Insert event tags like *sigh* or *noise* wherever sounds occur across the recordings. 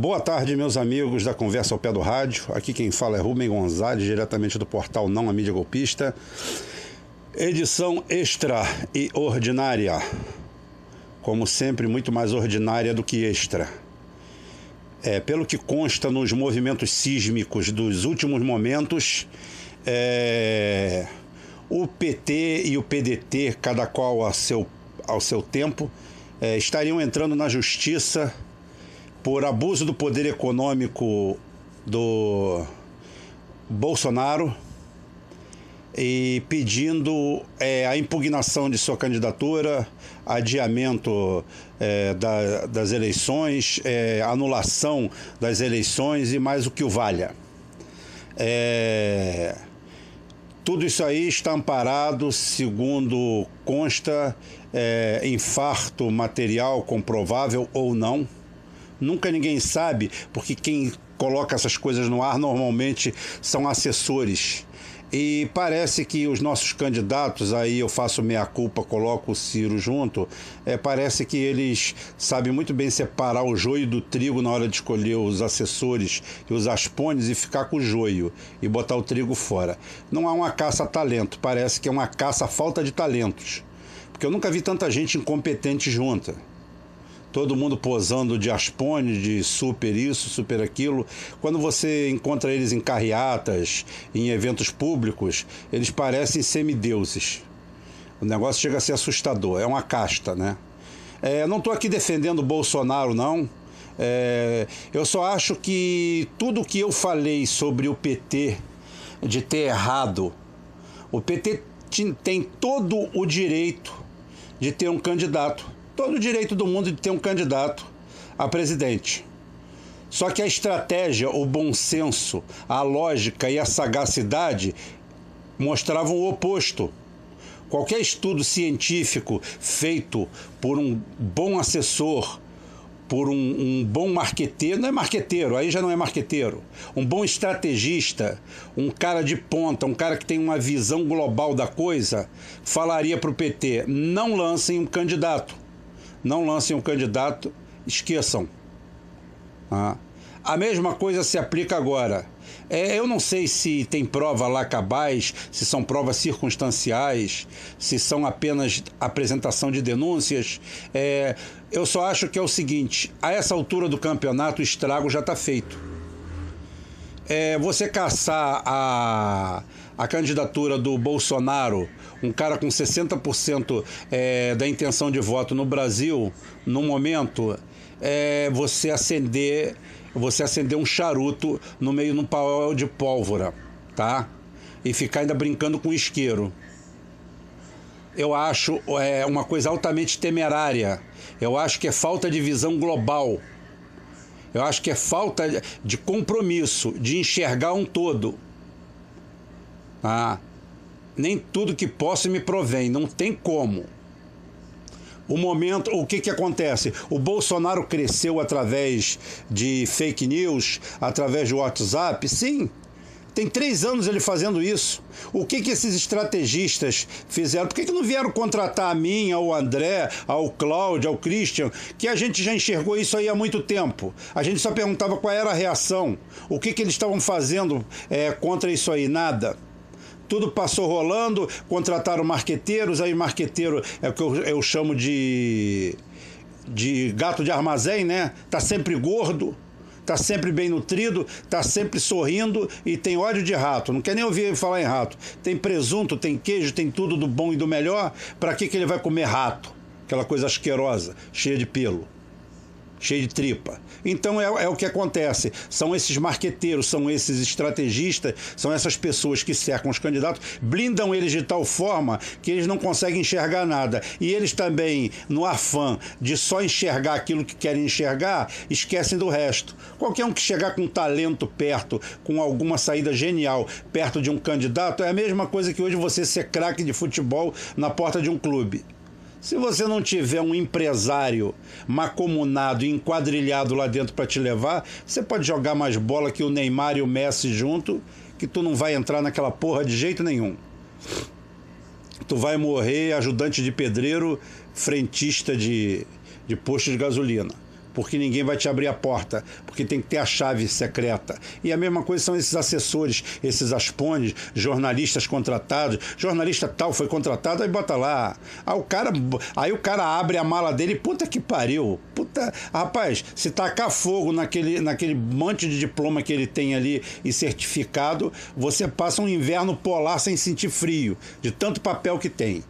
Boa tarde, meus amigos da Conversa ao Pé do Rádio. Aqui quem fala é Rubem Gonzalez, diretamente do portal Não a Mídia Golpista. Edição extra e ordinária. Como sempre, muito mais ordinária do que extra. É, pelo que consta nos movimentos sísmicos dos últimos momentos, é, o PT e o PDT, cada qual ao seu, ao seu tempo, é, estariam entrando na justiça por abuso do poder econômico do Bolsonaro e pedindo é, a impugnação de sua candidatura, adiamento é, da, das eleições, é, anulação das eleições e mais o que o valha. É, tudo isso aí está amparado, segundo consta, é, infarto material comprovável ou não. Nunca ninguém sabe, porque quem coloca essas coisas no ar normalmente são assessores. E parece que os nossos candidatos, aí eu faço meia culpa, coloco o Ciro junto, é, parece que eles sabem muito bem separar o joio do trigo na hora de escolher os assessores e os aspones e ficar com o joio e botar o trigo fora. Não há uma caça a talento, parece que é uma caça a falta de talentos. Porque eu nunca vi tanta gente incompetente junta todo mundo posando de aspone, de super isso, super aquilo. Quando você encontra eles em carreatas, em eventos públicos, eles parecem semideuses. O negócio chega a ser assustador, é uma casta, né? É, não estou aqui defendendo o Bolsonaro, não. É, eu só acho que tudo que eu falei sobre o PT de ter errado, o PT tem todo o direito de ter um candidato todo o direito do mundo de ter um candidato a presidente. Só que a estratégia, o bom senso, a lógica e a sagacidade mostravam o oposto. Qualquer estudo científico feito por um bom assessor, por um, um, bom marqueteiro, não é marqueteiro, aí já não é marqueteiro, um bom estrategista, um cara de ponta, um cara que tem uma visão global da coisa, falaria para o PT: não lancem um candidato não lancem um candidato, esqueçam. Ah. A mesma coisa se aplica agora. É, eu não sei se tem prova lá cabais, se são provas circunstanciais, se são apenas apresentação de denúncias. É, eu só acho que é o seguinte: a essa altura do campeonato, o estrago já está feito. É, você caçar a, a candidatura do Bolsonaro um cara com 60% é, da intenção de voto no Brasil, no momento, é você acender, você acender um charuto no meio de um pau de pólvora, tá? E ficar ainda brincando com isqueiro. Eu acho é, uma coisa altamente temerária. Eu acho que é falta de visão global. Eu acho que é falta de compromisso, de enxergar um todo. Tá? nem tudo que posso me provém, não tem como. O momento, o que, que acontece? O Bolsonaro cresceu através de fake news, através do WhatsApp? Sim, tem três anos ele fazendo isso. O que, que esses estrategistas fizeram? Por que, que não vieram contratar a mim, ao André, ao Cláudio, ao Christian? Que a gente já enxergou isso aí há muito tempo. A gente só perguntava qual era a reação. O que, que eles estavam fazendo é, contra isso aí? Nada tudo passou rolando, contrataram marqueteiros, aí marqueteiro é o que eu, eu chamo de, de gato de armazém, né? Tá sempre gordo, tá sempre bem nutrido, tá sempre sorrindo e tem ódio de rato. Não quer nem ouvir falar em rato. Tem presunto, tem queijo, tem tudo do bom e do melhor. Para que, que ele vai comer rato? Aquela coisa asquerosa, cheia de pelo cheio de tripa. Então é, é, o que acontece. São esses marqueteiros, são esses estrategistas, são essas pessoas que cercam os candidatos, blindam eles de tal forma que eles não conseguem enxergar nada. E eles também, no afã de só enxergar aquilo que querem enxergar, esquecem do resto. Qualquer um que chegar com talento perto, com alguma saída genial perto de um candidato, é a mesma coisa que hoje você ser craque de futebol na porta de um clube. Se você não tiver um empresário macomunado enquadrilhado lá dentro para te levar, você pode jogar mais bola que o Neymar e o Messi junto, que tu não vai entrar naquela porra de jeito nenhum. Tu vai morrer ajudante de pedreiro, frentista de, de posto de gasolina porque ninguém vai te abrir a porta, porque tem que ter a chave secreta. E a mesma coisa são esses assessores, esses aspones, jornalistas contratados. Jornalista tal foi contratado, aí bota lá. Aí o cara, aí o cara abre a mala dele, puta que pariu. Puta, rapaz, se tacar fogo naquele, naquele monte de diploma que ele tem ali e certificado, você passa um inverno polar sem sentir frio, de tanto papel que tem.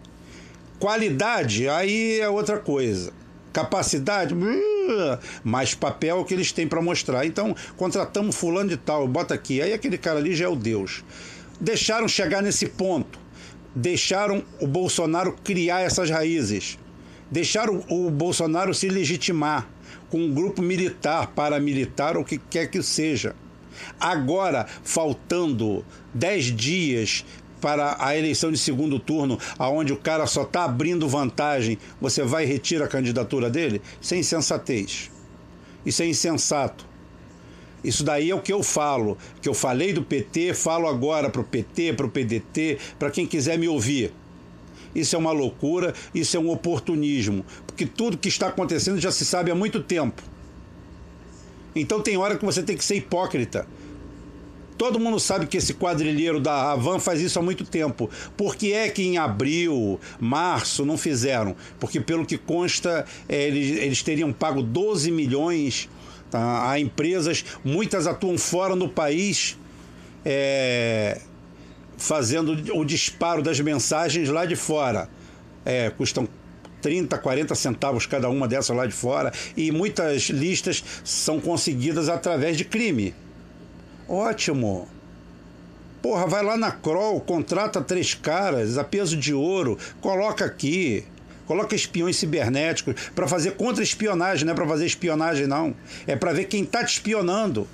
Qualidade, aí é outra coisa. Capacidade, uh, mais papel que eles têm para mostrar. Então, contratamos fulano de tal, bota aqui. Aí aquele cara ali já é o Deus. Deixaram chegar nesse ponto. Deixaram o Bolsonaro criar essas raízes. Deixaram o Bolsonaro se legitimar com um grupo militar, paramilitar, ou o que quer que seja. Agora, faltando 10 dias para a eleição de segundo turno, aonde o cara só está abrindo vantagem, você vai e retira a candidatura dele? Isso é insensatez. Isso é insensato. Isso daí é o que eu falo, que eu falei do PT, falo agora para o PT, para o PDT, para quem quiser me ouvir. Isso é uma loucura, isso é um oportunismo, porque tudo que está acontecendo já se sabe há muito tempo. Então tem hora que você tem que ser hipócrita. Todo mundo sabe que esse quadrilheiro da Havan faz isso há muito tempo. Por que é que em abril, março não fizeram? Porque, pelo que consta, é, eles, eles teriam pago 12 milhões tá, a empresas, muitas atuam fora do país, é, fazendo o disparo das mensagens lá de fora. É, custam 30, 40 centavos cada uma dessas lá de fora, e muitas listas são conseguidas através de crime. Ótimo. Porra, vai lá na Kroll, contrata três caras a peso de ouro, coloca aqui. Coloca espiões cibernéticos para fazer contra-espionagem, não é para fazer espionagem, não. É para ver quem está te espionando.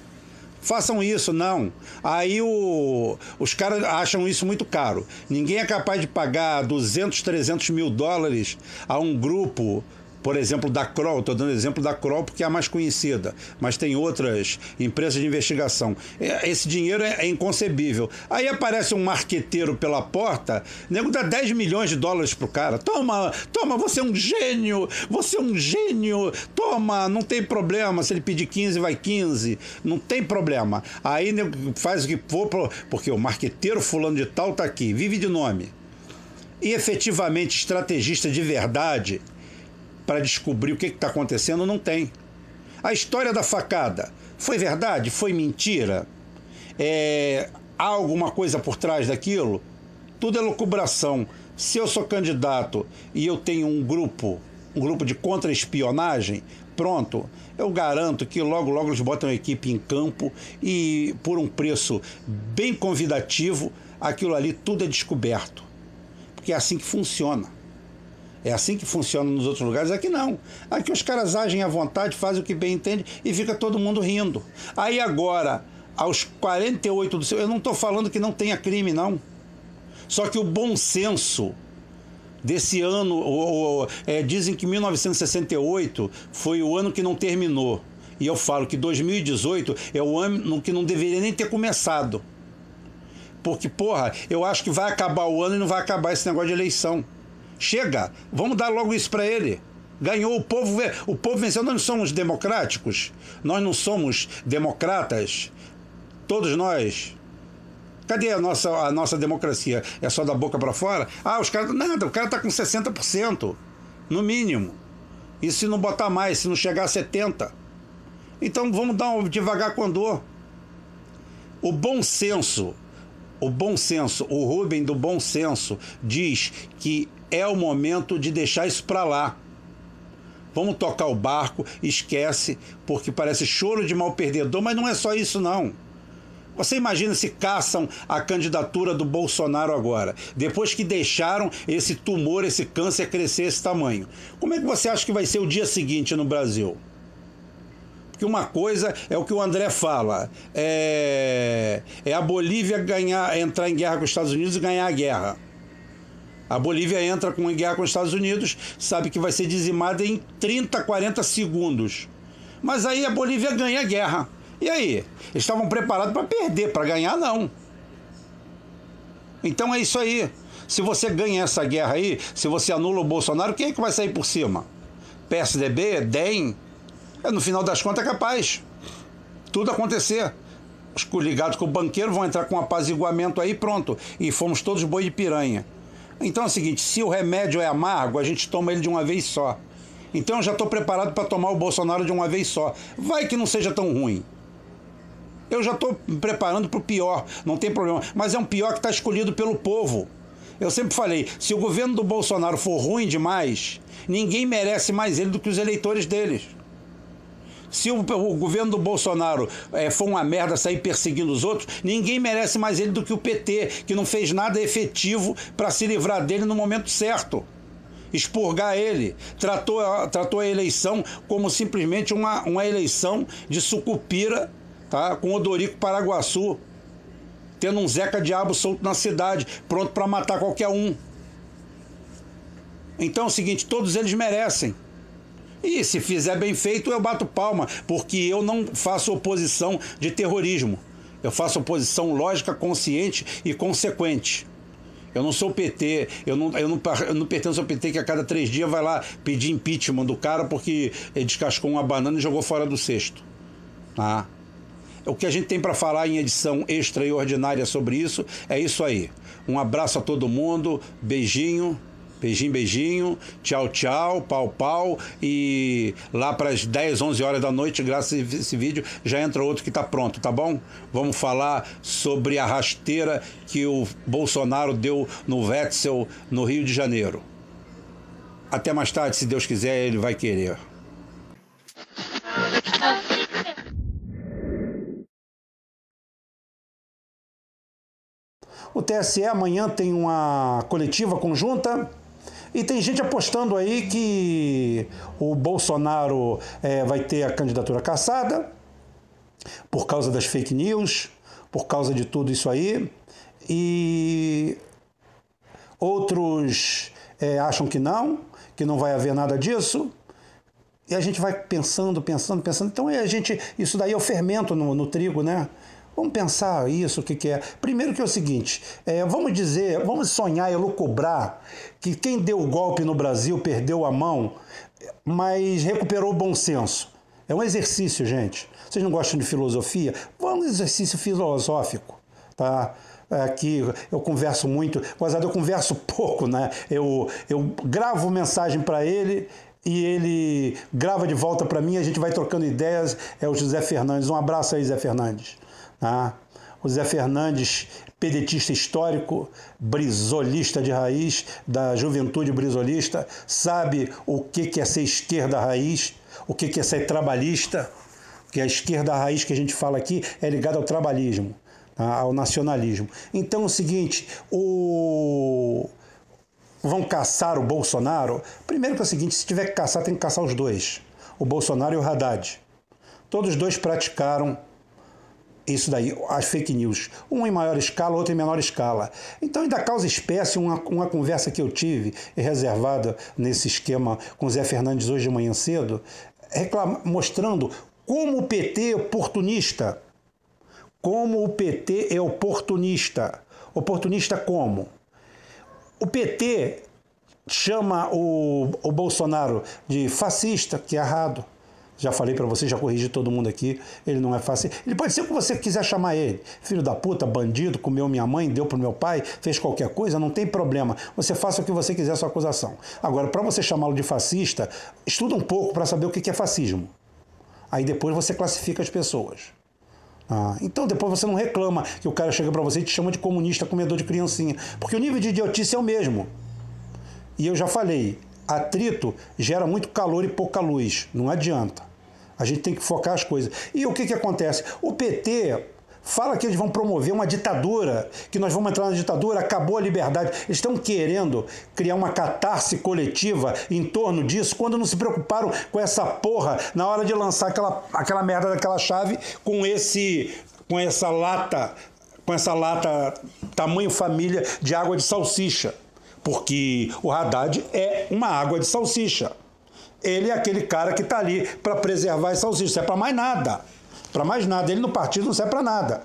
Façam isso, não. Aí o, os caras acham isso muito caro. Ninguém é capaz de pagar 200, 300 mil dólares a um grupo por exemplo, da Kroll, estou dando exemplo da Kroll porque é a mais conhecida, mas tem outras empresas de investigação. É, esse dinheiro é, é inconcebível. Aí aparece um marqueteiro pela porta, nego dá 10 milhões de dólares pro cara. Toma, toma, você é um gênio, você é um gênio, toma, não tem problema. Se ele pedir 15, vai 15, não tem problema. Aí nego faz o que for, porque o marqueteiro fulano de tal tá aqui, vive de nome. E efetivamente estrategista de verdade, para descobrir o que está acontecendo, não tem. A história da facada foi verdade? Foi mentira? É, há alguma coisa por trás daquilo? Tudo é lucubração. Se eu sou candidato e eu tenho um grupo, um grupo de contra-espionagem, pronto, eu garanto que logo, logo eles botam a equipe em campo e por um preço bem convidativo, aquilo ali tudo é descoberto. Porque é assim que funciona. É assim que funciona nos outros lugares. Aqui não. Aqui os caras agem à vontade, fazem o que bem entende e fica todo mundo rindo. Aí agora, aos 48 do seu. Eu não estou falando que não tenha crime, não. Só que o bom senso desse ano. Ou, ou, é, dizem que 1968 foi o ano que não terminou. E eu falo que 2018 é o ano que não deveria nem ter começado. Porque, porra, eu acho que vai acabar o ano e não vai acabar esse negócio de eleição. Chega, vamos dar logo isso para ele. Ganhou o povo, o povo venceu. Nós não somos democráticos, nós não somos democratas. Todos nós. Cadê a nossa, a nossa democracia? É só da boca para fora? Ah, os caras. Nada, o cara está com 60%, no mínimo. E se não botar mais, se não chegar a 70%? Então vamos dar um devagar com dor. O bom senso, o bom senso, o Rubem do bom senso diz que é o momento de deixar isso para lá. Vamos tocar o barco, esquece, porque parece choro de mal perdedor, mas não é só isso não. Você imagina se caçam a candidatura do Bolsonaro agora, depois que deixaram esse tumor, esse câncer crescer esse tamanho. Como é que você acha que vai ser o dia seguinte no Brasil? Porque uma coisa é o que o André fala: é, é a Bolívia ganhar, entrar em guerra com os Estados Unidos e ganhar a guerra. A Bolívia entra com em guerra com os Estados Unidos, sabe que vai ser dizimada em 30, 40 segundos. Mas aí a Bolívia ganha a guerra. E aí? Estavam preparados para perder, para ganhar não. Então é isso aí. Se você ganha essa guerra aí, se você anula o Bolsonaro, quem é que vai sair por cima? PSDB, DEM, É, no final das contas é capaz. Tudo acontecer. Os coligados com o banqueiro vão entrar com um apaziguamento aí pronto. E fomos todos boi de piranha. Então é o seguinte, se o remédio é amargo, a gente toma ele de uma vez só. Então eu já estou preparado para tomar o Bolsonaro de uma vez só. Vai que não seja tão ruim. Eu já estou preparando para o pior, não tem problema. Mas é um pior que está escolhido pelo povo. Eu sempre falei: se o governo do Bolsonaro for ruim demais, ninguém merece mais ele do que os eleitores deles. Se o, o governo do Bolsonaro é, for uma merda sair perseguindo os outros, ninguém merece mais ele do que o PT, que não fez nada efetivo para se livrar dele no momento certo expurgar ele, tratou, tratou a eleição como simplesmente uma, uma eleição de sucupira, tá? com Odorico Paraguaçu, tendo um Zeca Diabo solto na cidade, pronto para matar qualquer um. Então é o seguinte, todos eles merecem. E se fizer bem feito, eu bato palma, porque eu não faço oposição de terrorismo. Eu faço oposição lógica, consciente e consequente. Eu não sou PT, eu não, eu não, eu não pertenço ao PT que a cada três dias vai lá pedir impeachment do cara porque ele descascou uma banana e jogou fora do cesto. Tá? O que a gente tem para falar em edição extraordinária sobre isso é isso aí. Um abraço a todo mundo, beijinho. Beijinho, beijinho. Tchau, tchau. Pau, pau. E lá para as 10, 11 horas da noite, graças a esse vídeo, já entra outro que está pronto, tá bom? Vamos falar sobre a rasteira que o Bolsonaro deu no Wetzel, no Rio de Janeiro. Até mais tarde, se Deus quiser, ele vai querer. O TSE amanhã tem uma coletiva conjunta e tem gente apostando aí que o Bolsonaro é, vai ter a candidatura caçada por causa das fake news, por causa de tudo isso aí. E outros é, acham que não, que não vai haver nada disso. E a gente vai pensando, pensando, pensando. Então a gente, isso daí é o fermento no, no trigo, né? Vamos pensar isso, o que, que é. Primeiro que é o seguinte, é, vamos dizer, vamos sonhar e lucubrar que quem deu o golpe no Brasil perdeu a mão, mas recuperou o bom senso. É um exercício, gente. Vocês não gostam de filosofia? Vamos exercício filosófico, tá? Aqui eu converso muito, Gozado, eu converso *laughs* pouco, né? Eu, eu gravo mensagem para ele e ele grava de volta para mim, a gente vai trocando ideias. É o José Fernandes. Um abraço aí, Zé Fernandes. Tá? O Zé Fernandes, pedetista histórico, brizolista de raiz, da juventude brizolista, sabe o que é ser esquerda raiz, o que é ser trabalhista, que a esquerda raiz que a gente fala aqui é ligada ao trabalhismo, tá? ao nacionalismo. Então é o seguinte, o vão caçar o Bolsonaro, primeiro que é o seguinte, se tiver que caçar, tem que caçar os dois, o Bolsonaro e o Haddad. Todos os dois praticaram isso daí, as fake news. Um em maior escala, outro em menor escala. Então, ainda causa espécie, uma, uma conversa que eu tive, reservada nesse esquema com Zé Fernandes hoje de manhã cedo, reclama, mostrando como o PT é oportunista. Como o PT é oportunista. Oportunista como? O PT chama o, o Bolsonaro de fascista, que é errado. Já falei para você, já corrigi todo mundo aqui. Ele não é fácil. Ele pode ser o que você quiser chamar ele. Filho da puta, bandido, comeu minha mãe, deu pro meu pai, fez qualquer coisa, não tem problema. Você faça o que você quiser, sua acusação. Agora, para você chamá-lo de fascista, estuda um pouco para saber o que é fascismo. Aí depois você classifica as pessoas. Ah, então depois você não reclama que o cara chega para você e te chama de comunista comedor de criancinha. Porque o nível de idiotice é o mesmo. E eu já falei, atrito gera muito calor e pouca luz. Não adianta. A gente tem que focar as coisas. E o que, que acontece? O PT fala que eles vão promover uma ditadura, que nós vamos entrar na ditadura, acabou a liberdade. Eles estão querendo criar uma catarse coletiva em torno disso, quando não se preocuparam com essa porra na hora de lançar aquela, aquela merda daquela chave com esse com essa lata, com essa lata tamanho família de água de salsicha porque o Haddad é uma água de salsicha. Ele é aquele cara que está ali para preservar as salsichas, não serve para mais nada. Para mais nada. Ele no partido não serve para nada.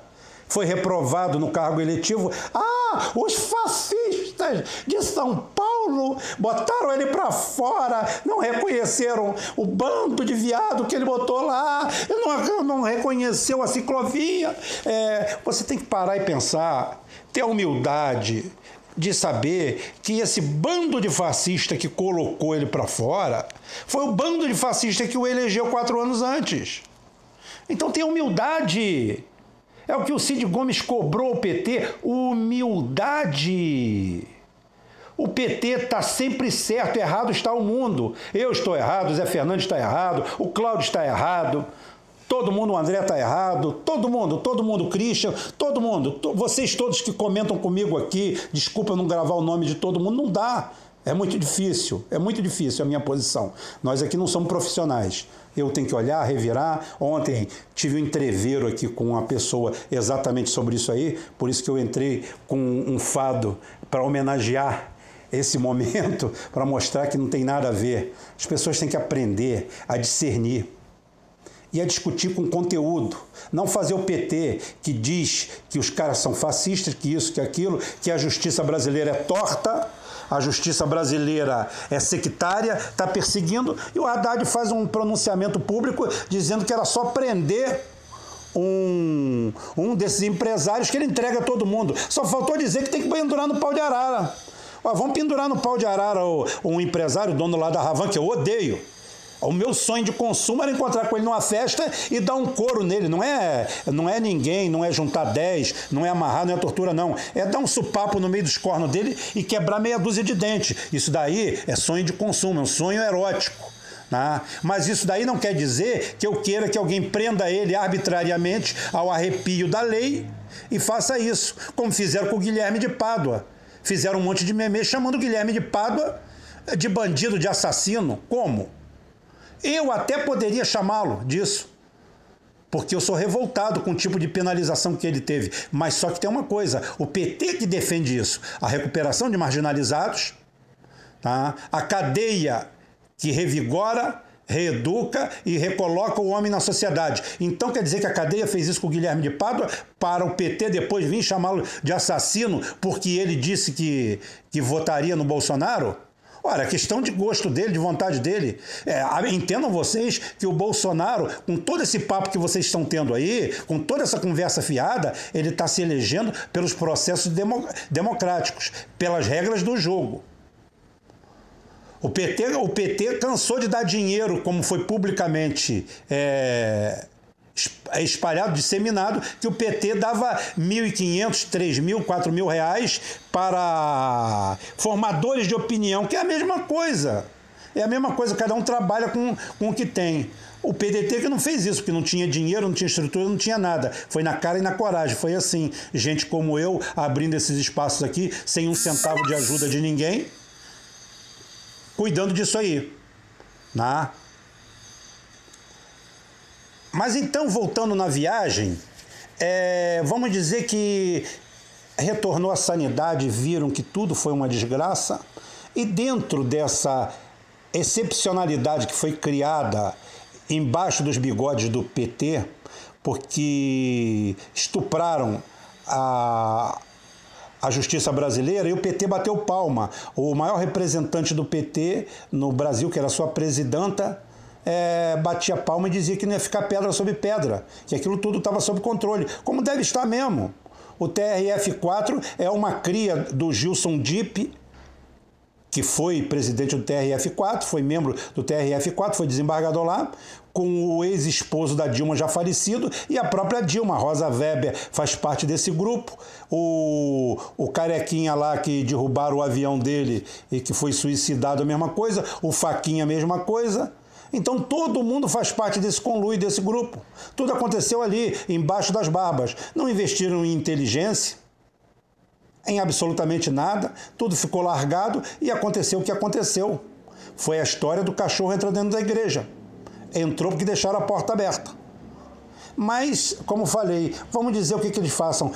Foi reprovado no cargo eletivo. Ah, os fascistas de São Paulo Paulo, botaram ele para fora, não reconheceram o bando de viado que ele botou lá, não, não reconheceu a ciclovia. É, você tem que parar e pensar, ter a humildade de saber que esse bando de fascista que colocou ele para fora foi o bando de fascista que o elegeu quatro anos antes. Então tenha humildade. É o que o Cid Gomes cobrou ao PT: humildade. O PT está sempre certo, errado está o mundo. Eu estou errado, Zé Fernandes está errado, o Cláudio está errado, todo mundo, o André está errado, todo mundo, todo mundo, Christian, todo mundo, to, vocês todos que comentam comigo aqui, desculpa não gravar o nome de todo mundo, não dá. É muito difícil, é muito difícil a minha posição. Nós aqui não somos profissionais eu tenho que olhar, revirar. Ontem tive um entreveiro aqui com uma pessoa exatamente sobre isso aí, por isso que eu entrei com um fado para homenagear esse momento, para mostrar que não tem nada a ver. As pessoas têm que aprender a discernir e a discutir com conteúdo. Não fazer o PT que diz que os caras são fascistas, que isso, que aquilo, que a justiça brasileira é torta a justiça brasileira é sectária, está perseguindo, e o Haddad faz um pronunciamento público dizendo que era só prender um, um desses empresários que ele entrega a todo mundo. Só faltou dizer que tem que pendurar no pau de arara. Ó, vamos pendurar no pau de arara o, um empresário, dono lá da Ravan, que eu odeio. O meu sonho de consumo era encontrar com ele numa festa e dar um couro nele. Não é, não é ninguém, não é juntar 10, não é amarrar, não é tortura, não. É dar um supapo no meio dos cornos dele e quebrar meia dúzia de dentes. Isso daí é sonho de consumo, é um sonho erótico. Né? Mas isso daí não quer dizer que eu queira que alguém prenda ele arbitrariamente ao arrepio da lei e faça isso, como fizeram com o Guilherme de Pádua. Fizeram um monte de meme chamando o Guilherme de Pádua de bandido, de assassino. Como? Eu até poderia chamá-lo disso, porque eu sou revoltado com o tipo de penalização que ele teve. Mas só que tem uma coisa: o PT que defende isso, a recuperação de marginalizados, tá? a cadeia que revigora, reeduca e recoloca o homem na sociedade. Então quer dizer que a cadeia fez isso com o Guilherme de Pádua para o PT depois vir chamá-lo de assassino porque ele disse que, que votaria no Bolsonaro? Ora, questão de gosto dele, de vontade dele. É, entendam vocês que o Bolsonaro, com todo esse papo que vocês estão tendo aí, com toda essa conversa fiada, ele está se elegendo pelos processos demo, democráticos, pelas regras do jogo. O PT, o PT cansou de dar dinheiro, como foi publicamente é espalhado, disseminado, que o PT dava 1.500, 3.000, 4.000 reais para formadores de opinião, que é a mesma coisa. É a mesma coisa, cada um trabalha com, com o que tem. O PDT que não fez isso, porque não tinha dinheiro, não tinha estrutura, não tinha nada. Foi na cara e na coragem. Foi assim, gente como eu, abrindo esses espaços aqui, sem um centavo de ajuda de ninguém, cuidando disso aí. Né? Mas então, voltando na viagem, é, vamos dizer que retornou à sanidade, viram que tudo foi uma desgraça, e dentro dessa excepcionalidade que foi criada embaixo dos bigodes do PT, porque estupraram a, a justiça brasileira e o PT bateu palma. O maior representante do PT no Brasil, que era sua presidenta, é, batia palma e dizia que não ia ficar pedra sobre pedra, que aquilo tudo estava sob controle, como deve estar mesmo. O TRF-4 é uma cria do Gilson Dipp, que foi presidente do TRF-4, foi membro do TRF-4, foi desembargador lá, com o ex-esposo da Dilma já falecido e a própria Dilma, Rosa Weber, faz parte desse grupo. O, o carequinha lá que derrubaram o avião dele e que foi suicidado, a mesma coisa. O Faquinha, a mesma coisa. Então todo mundo faz parte desse conluio, desse grupo. Tudo aconteceu ali, embaixo das barbas. Não investiram em inteligência, em absolutamente nada, tudo ficou largado e aconteceu o que aconteceu. Foi a história do cachorro entrando dentro da igreja. Entrou porque deixaram a porta aberta. Mas, como falei, vamos dizer o que, que eles façam.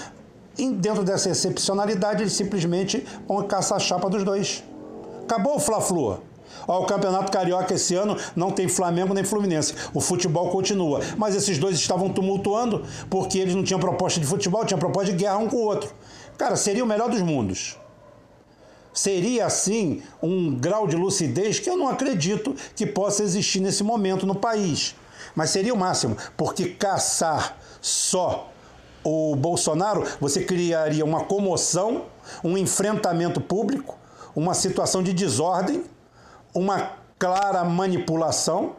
E dentro dessa excepcionalidade, eles simplesmente vão caçar a chapa dos dois. Acabou o Fla-Flu. Ó, o Campeonato Carioca esse ano não tem Flamengo nem Fluminense. O futebol continua. Mas esses dois estavam tumultuando porque eles não tinham proposta de futebol, tinham proposta de guerra um com o outro. Cara, seria o melhor dos mundos. Seria assim um grau de lucidez que eu não acredito que possa existir nesse momento no país. Mas seria o máximo, porque caçar só o Bolsonaro, você criaria uma comoção, um enfrentamento público, uma situação de desordem, uma clara manipulação,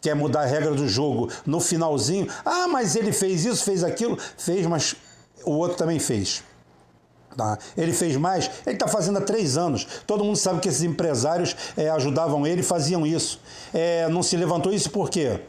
quer mudar a regra do jogo no finalzinho. Ah, mas ele fez isso, fez aquilo, fez, mas o outro também fez. Tá? Ele fez mais, ele está fazendo há três anos. Todo mundo sabe que esses empresários é, ajudavam ele, faziam isso. É, não se levantou isso por quê?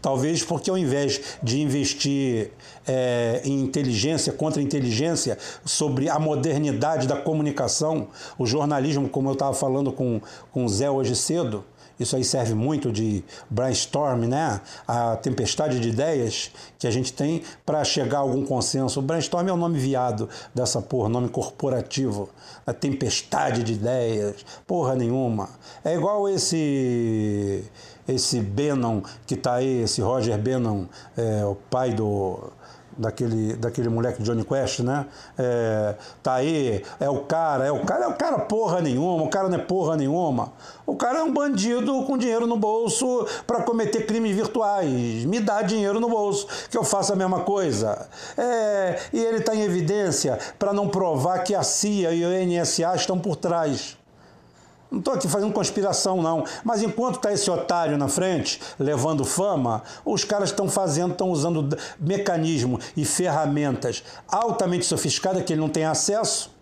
Talvez porque ao invés de investir é, em inteligência, contra inteligência, sobre a modernidade da comunicação, o jornalismo, como eu estava falando com, com o Zé hoje cedo, isso aí serve muito de brainstorm, né? A tempestade de ideias que a gente tem para chegar a algum consenso. O brainstorm é o nome viado dessa porra, nome corporativo. A tempestade de ideias, porra nenhuma. É igual esse esse Bannon que está aí, esse Roger Bannon, é, o pai do daquele, daquele moleque Johnny Quest, né? É, tá aí, é o cara, é o cara, é o cara porra nenhuma, o cara não é porra nenhuma. O cara é um bandido com dinheiro no bolso para cometer crimes virtuais. Me dá dinheiro no bolso, que eu faça a mesma coisa. É, e ele está em evidência para não provar que a CIA e o NSA estão por trás. Não estou aqui fazendo conspiração, não. Mas enquanto está esse otário na frente, levando fama, os caras estão fazendo, estão usando mecanismo e ferramentas altamente sofisticadas que ele não tem acesso.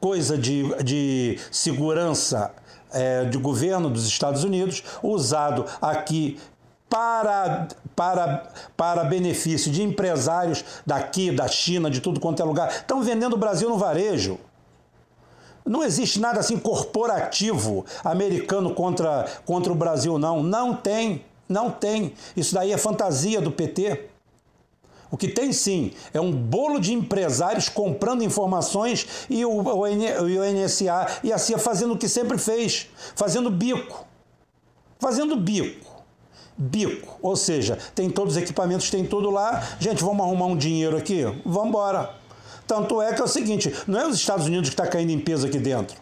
Coisa de, de segurança é, de governo dos Estados Unidos, usado aqui para, para, para benefício de empresários daqui, da China, de tudo quanto é lugar. Estão vendendo o Brasil no varejo. Não existe nada assim corporativo americano contra, contra o Brasil, não. Não tem, não tem. Isso daí é fantasia do PT. O que tem sim é um bolo de empresários comprando informações e o, o, o NSA e a CIA fazendo o que sempre fez, fazendo bico. Fazendo bico. Bico. Ou seja, tem todos os equipamentos, tem tudo lá. Gente, vamos arrumar um dinheiro aqui? Vamos embora. Tanto é que é o seguinte, não é os Estados Unidos que está caindo em peso aqui dentro.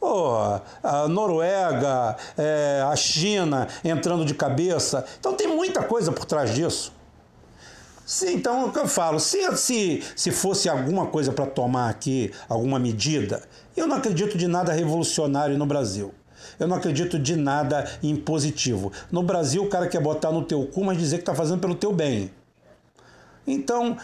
Oh, a Noruega, é, a China entrando de cabeça. Então tem muita coisa por trás disso. Sim, então, o que eu falo, se, se, se fosse alguma coisa para tomar aqui, alguma medida, eu não acredito de nada revolucionário no Brasil. Eu não acredito de nada impositivo. No Brasil, o cara quer botar no teu cu, mas dizer que está fazendo pelo teu bem. Então,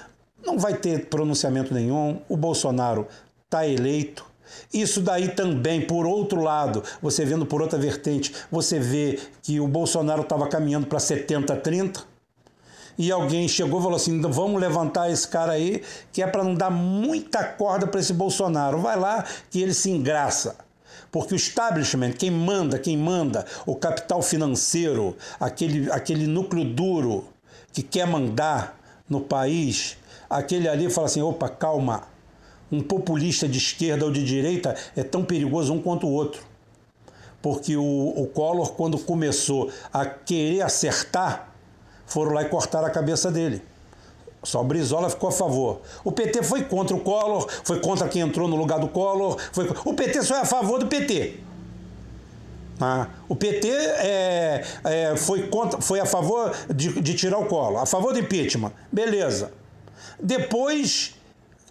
não vai ter pronunciamento nenhum, o Bolsonaro está eleito. Isso daí também, por outro lado, você vendo por outra vertente, você vê que o Bolsonaro estava caminhando para 70-30 e alguém chegou e falou assim: então vamos levantar esse cara aí, que é para não dar muita corda para esse Bolsonaro. Vai lá que ele se engraça. Porque o establishment, quem manda, quem manda, o capital financeiro, aquele, aquele núcleo duro que quer mandar no país, aquele ali fala assim: opa, calma. Um populista de esquerda ou de direita é tão perigoso um quanto o outro. Porque o, o Collor, quando começou a querer acertar, foram lá e cortaram a cabeça dele. Só Brizola ficou a favor. O PT foi contra o Collor, foi contra quem entrou no lugar do Collor. Foi... O PT só é a favor do PT. Ah, o PT é, é, foi, contra, foi a favor de, de tirar o Collor, a favor do impeachment. Beleza. Depois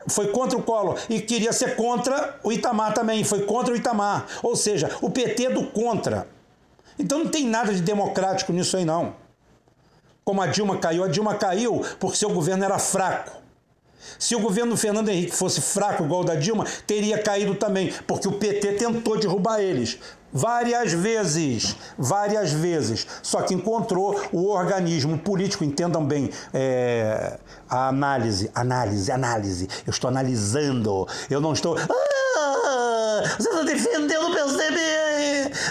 foi contra o Collor e queria ser contra o Itamar também, foi contra o Itamar. Ou seja, o PT é do contra. Então não tem nada de democrático nisso aí não. Como a Dilma caiu, a Dilma caiu porque seu governo era fraco. Se o governo do Fernando Henrique fosse fraco igual o da Dilma, teria caído também, porque o PT tentou derrubar eles. Várias vezes, várias vezes. Só que encontrou o organismo político, entendam bem é, a análise, análise, análise. Eu estou analisando, eu não estou. Ah, você está defendendo o PSDB!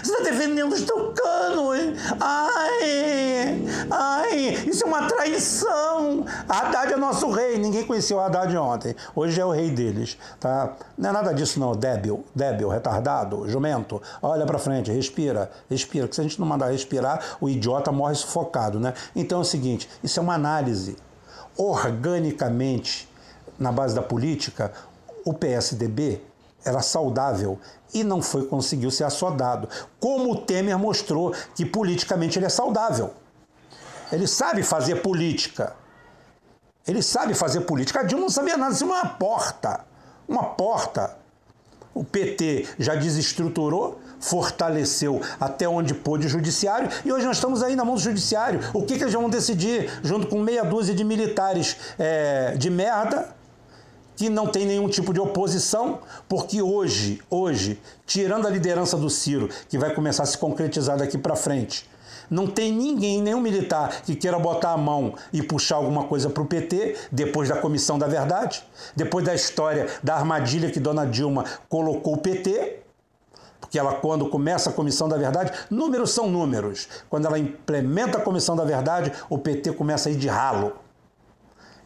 Você está defendendo os tucanos! Ai! Ai! Isso é uma traição! Haddad é nosso rei, ninguém conheceu Haddad ontem. Hoje é o rei deles, tá? Não é nada disso, não, débil, débil, retardado, jumento. Olha para frente, respira, respira, que se a gente não mandar respirar, o idiota morre sufocado, né? Então é o seguinte, isso é uma análise. Organicamente, na base da política, o PSDB era saudável e não foi conseguiu ser assodado. Como o Temer mostrou que politicamente ele é saudável. Ele sabe fazer política. Ele sabe fazer política. A Dilma não sabia nada, é uma porta. Uma porta. O PT já desestruturou, fortaleceu até onde pôde o judiciário e hoje nós estamos aí na mão do judiciário. O que, que eles vão decidir junto com meia dúzia de militares é, de merda que não tem nenhum tipo de oposição, porque hoje, hoje, tirando a liderança do Ciro, que vai começar a se concretizar daqui para frente, não tem ninguém, nenhum militar que queira botar a mão e puxar alguma coisa para o PT depois da Comissão da Verdade, depois da história da armadilha que Dona Dilma colocou o PT, porque ela, quando começa a Comissão da Verdade, números são números. Quando ela implementa a Comissão da Verdade, o PT começa a ir de ralo.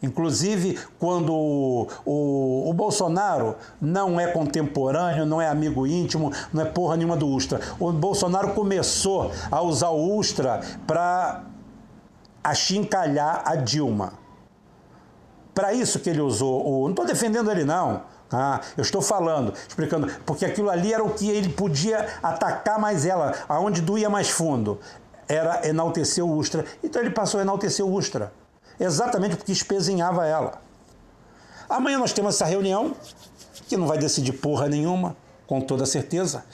Inclusive, quando o, o, o, Bolsonaro não é contemporâneo, não é amigo íntimo, não é porra nenhuma do Ustra. O Bolsonaro começou a usar o Ustra para achincalhar a Dilma. Para isso que ele usou o. Não estou defendendo ele, não. Ah, eu estou falando, explicando, porque aquilo ali era o que ele podia atacar mais ela, aonde doía mais fundo. Era enaltecer o Ustra. Então ele passou a enaltecer o Ustra exatamente porque espezinhava ela. Amanhã nós temos essa reunião, que não vai decidir porra nenhuma, com toda certeza.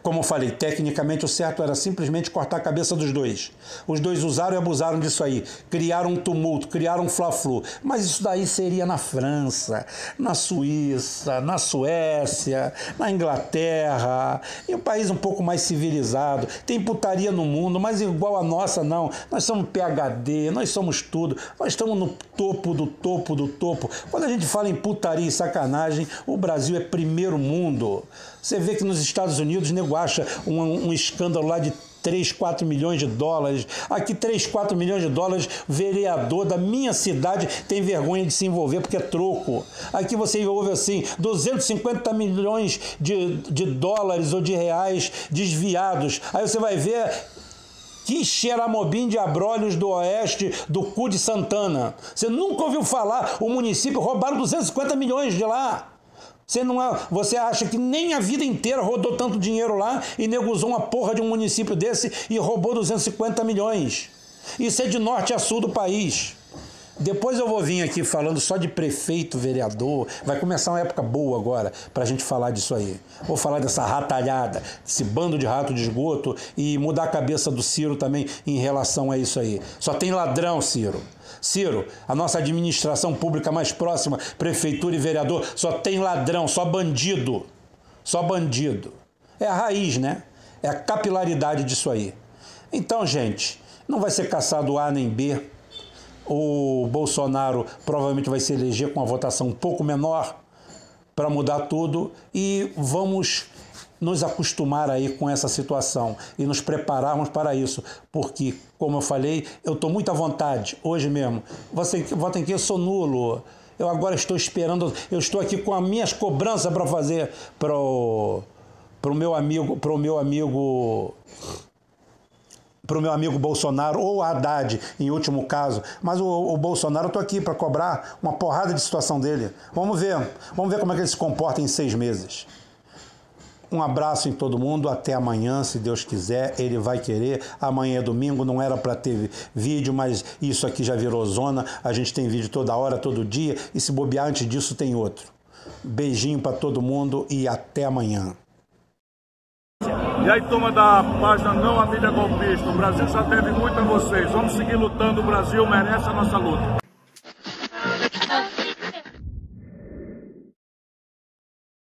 Como falei, tecnicamente o certo era simplesmente cortar a cabeça dos dois. Os dois usaram e abusaram disso aí. Criaram um tumulto, criaram um fla-flu. Mas isso daí seria na França, na Suíça, na Suécia, na Inglaterra, em um país um pouco mais civilizado. Tem putaria no mundo, mas igual a nossa não. Nós somos PHD, nós somos tudo. Nós estamos no topo do topo do topo. Quando a gente fala em putaria e sacanagem, o Brasil é primeiro mundo. Você vê que nos Estados Unidos nego acha um, um escândalo lá de 3, 4 milhões de dólares. Aqui, 3, 4 milhões de dólares, vereador da minha cidade tem vergonha de se envolver porque é troco. Aqui você envolve assim, 250 milhões de, de dólares ou de reais desviados. Aí você vai ver que xeramobim de abrolhos do oeste do cu de Santana. Você nunca ouviu falar, o município roubaram 250 milhões de lá. Você, não é, você acha que nem a vida inteira rodou tanto dinheiro lá e negociou uma porra de um município desse e roubou 250 milhões. Isso é de norte a sul do país. Depois eu vou vir aqui falando só de prefeito, vereador. Vai começar uma época boa agora para a gente falar disso aí. Vou falar dessa ratalhada, desse bando de rato de esgoto e mudar a cabeça do Ciro também em relação a isso aí. Só tem ladrão, Ciro. Ciro, a nossa administração pública mais próxima, prefeitura e vereador, só tem ladrão, só bandido. Só bandido. É a raiz, né? É a capilaridade disso aí. Então, gente, não vai ser caçado A nem B o Bolsonaro provavelmente vai se eleger com uma votação um pouco menor para mudar tudo e vamos nos acostumar aí com essa situação e nos prepararmos para isso, porque, como eu falei, eu estou muito à vontade, hoje mesmo. Você vota em que eu sou nulo. Eu agora estou esperando, eu estou aqui com as minhas cobranças para fazer para o meu amigo, para o meu amigo para o meu amigo Bolsonaro ou Haddad, em último caso. Mas o, o Bolsonaro, eu estou aqui para cobrar uma porrada de situação dele. Vamos ver. Vamos ver como é que ele se comporta em seis meses. Um abraço em todo mundo, até amanhã, se Deus quiser, ele vai querer. Amanhã é domingo, não era para ter vídeo, mas isso aqui já virou zona. A gente tem vídeo toda hora, todo dia, e se bobear antes disso tem outro. Beijinho para todo mundo e até amanhã. E aí, turma da página Não a Mídia Golpista, o Brasil já deve muito a vocês. Vamos seguir lutando, o Brasil merece a nossa luta.